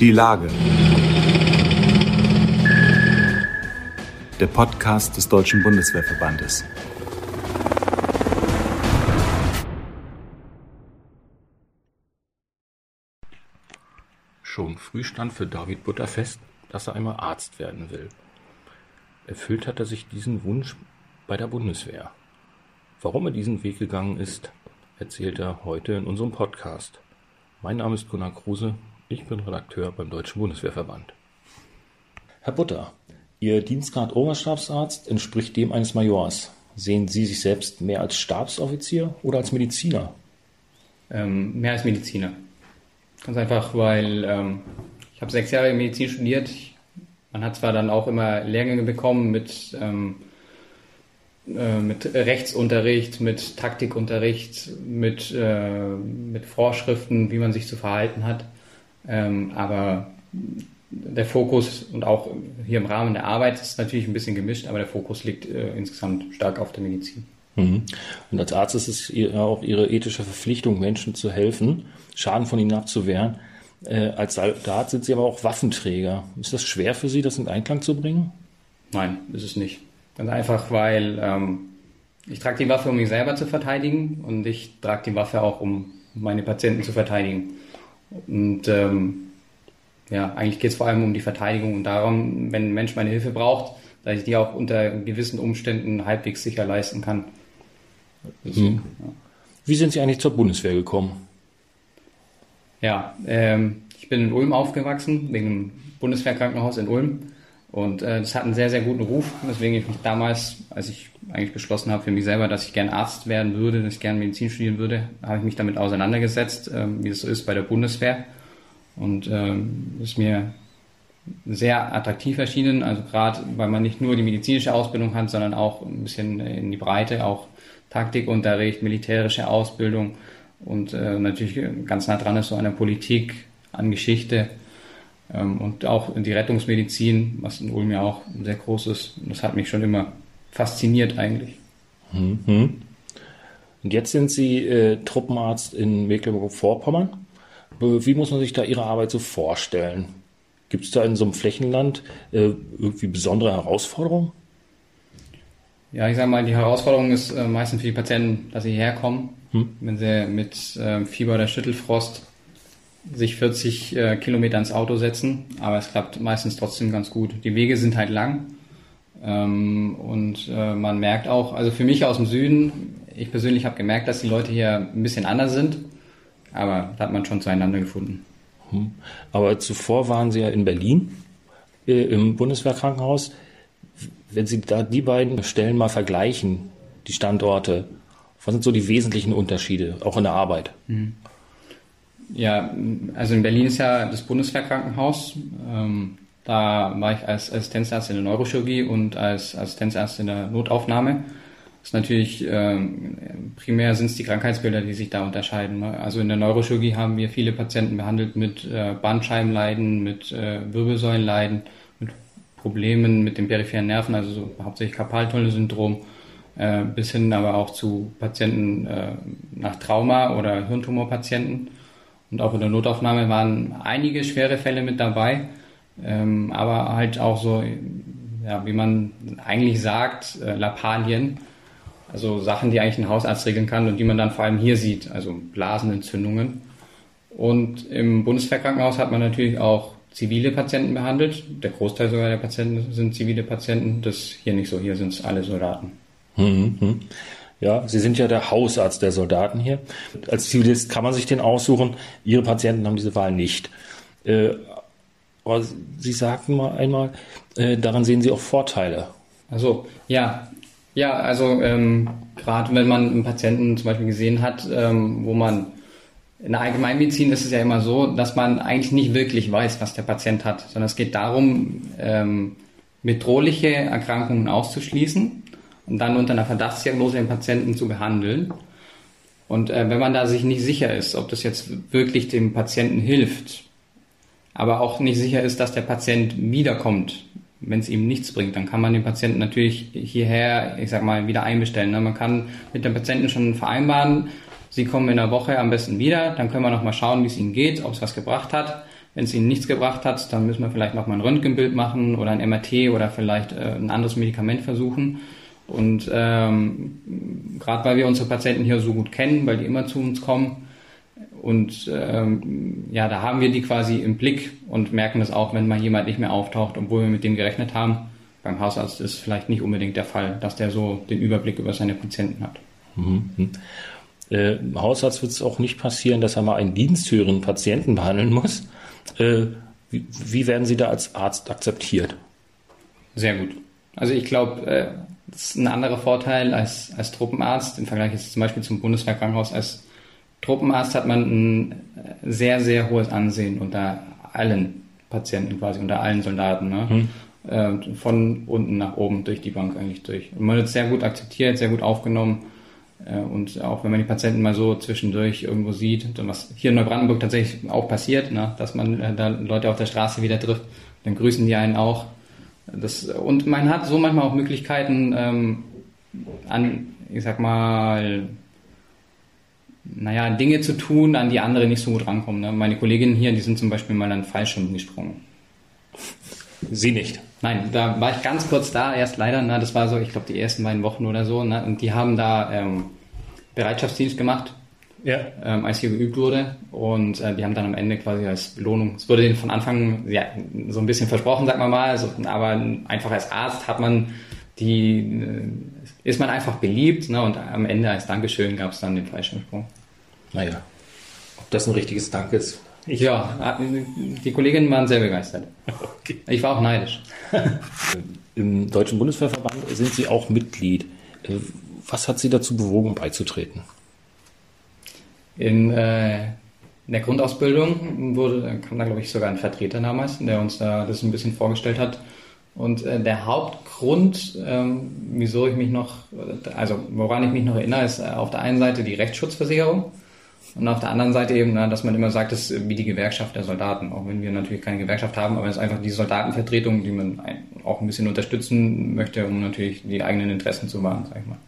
Die Lage. Der Podcast des Deutschen Bundeswehrverbandes. Schon früh stand für David Butter fest, dass er einmal Arzt werden will. Erfüllt hat er sich diesen Wunsch bei der Bundeswehr. Warum er diesen Weg gegangen ist, erzählt er heute in unserem Podcast. Mein Name ist Gunnar Kruse, ich bin Redakteur beim Deutschen Bundeswehrverband. Herr Butter, Ihr Dienstgrad Oberstabsarzt entspricht dem eines Majors. Sehen Sie sich selbst mehr als Stabsoffizier oder als Mediziner? Ähm, mehr als Mediziner. Ganz einfach, weil ähm, ich habe sechs Jahre Medizin studiert. Man hat zwar dann auch immer Lehrgänge bekommen mit, ähm, äh, mit Rechtsunterricht, mit Taktikunterricht, mit, äh, mit Vorschriften, wie man sich zu verhalten hat. Ähm, aber der Fokus und auch hier im Rahmen der Arbeit ist natürlich ein bisschen gemischt, aber der Fokus liegt äh, insgesamt stark auf der Medizin. Mhm. Und als Arzt ist es auch Ihre ethische Verpflichtung, Menschen zu helfen, Schaden von ihnen abzuwehren. Äh, als Soldat sind Sie aber auch Waffenträger. Ist das schwer für Sie, das in Einklang zu bringen? Nein, ist es nicht. Ganz einfach, weil ähm, ich trage die Waffe, um mich selber zu verteidigen und ich trage die Waffe auch, um meine Patienten zu verteidigen. Und ähm, ja, eigentlich geht es vor allem um die Verteidigung und darum, wenn ein Mensch meine Hilfe braucht, dass ich die auch unter gewissen Umständen halbwegs sicher leisten kann. Mhm. Ja. Wie sind Sie eigentlich zur Bundeswehr gekommen? Ja, ähm, ich bin in Ulm aufgewachsen, wegen dem Bundeswehrkrankenhaus in Ulm. Und äh, das hat einen sehr, sehr guten Ruf, weswegen ich mich damals, als ich eigentlich beschlossen habe für mich selber, dass ich gern Arzt werden würde, dass ich gern Medizin studieren würde, habe ich mich damit auseinandergesetzt, ähm, wie es so ist bei der Bundeswehr. Und ähm, ist mir sehr attraktiv erschienen, also gerade weil man nicht nur die medizinische Ausbildung hat, sondern auch ein bisschen in die Breite, auch Taktikunterricht, militärische Ausbildung und äh, natürlich ganz nah dran ist so an der Politik, an Geschichte und auch die Rettungsmedizin, was in Ulm ja auch sehr groß ist. Das hat mich schon immer fasziniert eigentlich. Mhm. Und jetzt sind Sie äh, Truppenarzt in Mecklenburg-Vorpommern. Wie muss man sich da Ihre Arbeit so vorstellen? Gibt es da in so einem Flächenland äh, irgendwie besondere Herausforderungen? Ja, ich sage mal, die Herausforderung ist äh, meistens für die Patienten, dass sie herkommen, hm. wenn sie mit äh, Fieber oder Schüttelfrost sich 40 äh, Kilometer ins Auto setzen, aber es klappt meistens trotzdem ganz gut. Die Wege sind halt lang ähm, und äh, man merkt auch, also für mich aus dem Süden, ich persönlich habe gemerkt, dass die Leute hier ein bisschen anders sind, aber da hat man schon zueinander gefunden. Hm. Aber zuvor waren Sie ja in Berlin äh, im Bundeswehrkrankenhaus. Wenn Sie da die beiden Stellen mal vergleichen, die Standorte, was sind so die wesentlichen Unterschiede, auch in der Arbeit? Mhm. Ja, also in Berlin ist ja das Bundeswehrkrankenhaus. Ähm, da war ich als Assistenzarzt in der Neurochirurgie und als Assistenzarzt in der Notaufnahme. Das ist natürlich, ähm, primär sind es die Krankheitsbilder, die sich da unterscheiden. Ne? Also in der Neurochirurgie haben wir viele Patienten behandelt mit äh, Bandscheibenleiden, mit äh, Wirbelsäulenleiden, mit Problemen mit den peripheren Nerven, also so hauptsächlich Karpaltunnelsyndrom, äh, bis hin aber auch zu Patienten äh, nach Trauma oder Hirntumorpatienten. Und auch in der Notaufnahme waren einige schwere Fälle mit dabei, ähm, aber halt auch so, ja, wie man eigentlich sagt, äh, Lappalien. Also Sachen, die eigentlich ein Hausarzt regeln kann und die man dann vor allem hier sieht, also Blasenentzündungen. Und im Bundeswehrkrankenhaus hat man natürlich auch zivile Patienten behandelt. Der Großteil sogar der Patienten sind zivile Patienten. Das hier nicht so. Hier sind es alle Soldaten. Mhm. Ja, Sie sind ja der Hausarzt der Soldaten hier. Als Zivilist kann man sich den aussuchen. Ihre Patienten haben diese Wahl nicht. Äh, aber Sie sagten mal einmal, äh, daran sehen Sie auch Vorteile. Also ja, ja, also ähm, gerade wenn man einen Patienten zum Beispiel gesehen hat, ähm, wo man in der Allgemeinmedizin ist es ja immer so, dass man eigentlich nicht wirklich weiß, was der Patient hat, sondern es geht darum, ähm, bedrohliche Erkrankungen auszuschließen und dann unter einer Verdachtsdiagnose den Patienten zu behandeln. Und äh, wenn man da sich nicht sicher ist, ob das jetzt wirklich dem Patienten hilft, aber auch nicht sicher ist, dass der Patient wiederkommt, wenn es ihm nichts bringt, dann kann man den Patienten natürlich hierher, ich sag mal, wieder einbestellen. Ne? Man kann mit dem Patienten schon vereinbaren, Sie kommen in der Woche am besten wieder, dann können wir nochmal schauen, wie es Ihnen geht, ob es was gebracht hat. Wenn es Ihnen nichts gebracht hat, dann müssen wir vielleicht nochmal ein Röntgenbild machen oder ein MRT oder vielleicht äh, ein anderes Medikament versuchen. Und ähm, gerade weil wir unsere Patienten hier so gut kennen, weil die immer zu uns kommen, und ähm, ja, da haben wir die quasi im Blick und merken das auch, wenn mal jemand nicht mehr auftaucht, obwohl wir mit dem gerechnet haben. Beim Hausarzt ist vielleicht nicht unbedingt der Fall, dass der so den Überblick über seine Patienten hat. Mhm. Äh, Hausarzt wird es auch nicht passieren, dass er mal einen diensthöheren Patienten behandeln muss. Äh, wie, wie, werden Sie da als Arzt akzeptiert? Sehr gut. Also ich glaube, äh, das ist ein anderer Vorteil als, als Truppenarzt im Vergleich jetzt zum Beispiel zum Bundeswehrkrankenhaus. Als Truppenarzt hat man ein sehr, sehr hohes Ansehen unter allen Patienten quasi, unter allen Soldaten. Ne? Hm. Äh, von unten nach oben durch die Bank eigentlich durch. Und man wird sehr gut akzeptiert, sehr gut aufgenommen. Äh, und auch wenn man die Patienten mal so zwischendurch irgendwo sieht, was hier in Neubrandenburg tatsächlich auch passiert, ne, dass man äh, da Leute auf der Straße wieder trifft, dann grüßen die einen auch. Das, und man hat so manchmal auch Möglichkeiten ähm, an, ich sag mal, naja, Dinge zu tun, an die andere nicht so gut rankommen. Ne? Meine Kolleginnen hier, die sind zum Beispiel mal an Fallschirm gesprungen. Sie nicht? Nein, da war ich ganz kurz da, erst leider, ne, das war so, ich glaube, die ersten beiden Wochen oder so, ne, und die haben da ähm, Bereitschaftsdienst gemacht, ja. ähm, als hier geübt wurde, und äh, die haben dann am Ende quasi als Belohnung, es wurde denen von Anfang ja, so ein bisschen versprochen, sag mal mal, also, aber einfach als Arzt hat man die, äh, ist man einfach beliebt, ne, und am Ende als Dankeschön gab es dann den Fallschirmsprung. Naja, ob das ein richtiges Dank ist, ich ja, die Kolleginnen waren sehr begeistert. Okay. Ich war auch neidisch. Im Deutschen Bundeswehrverband sind Sie auch Mitglied. Was hat Sie dazu bewogen, beizutreten? In, äh, in der Grundausbildung wurde, kam da, glaube ich, sogar ein Vertreter damals, der uns da das ein bisschen vorgestellt hat. Und äh, der Hauptgrund, ähm, wieso ich mich noch, also woran ich mich noch erinnere, ist äh, auf der einen Seite die Rechtsschutzversicherung. Und auf der anderen Seite eben, dass man immer sagt, das ist wie die Gewerkschaft der Soldaten, auch wenn wir natürlich keine Gewerkschaft haben, aber es ist einfach die Soldatenvertretung, die man auch ein bisschen unterstützen möchte, um natürlich die eigenen Interessen zu wahren, sag ich mal.